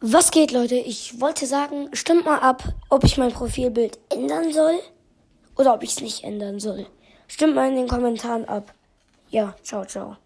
Was geht, Leute? Ich wollte sagen, stimmt mal ab, ob ich mein Profilbild ändern soll oder ob ich es nicht ändern soll. Stimmt mal in den Kommentaren ab. Ja, ciao, ciao.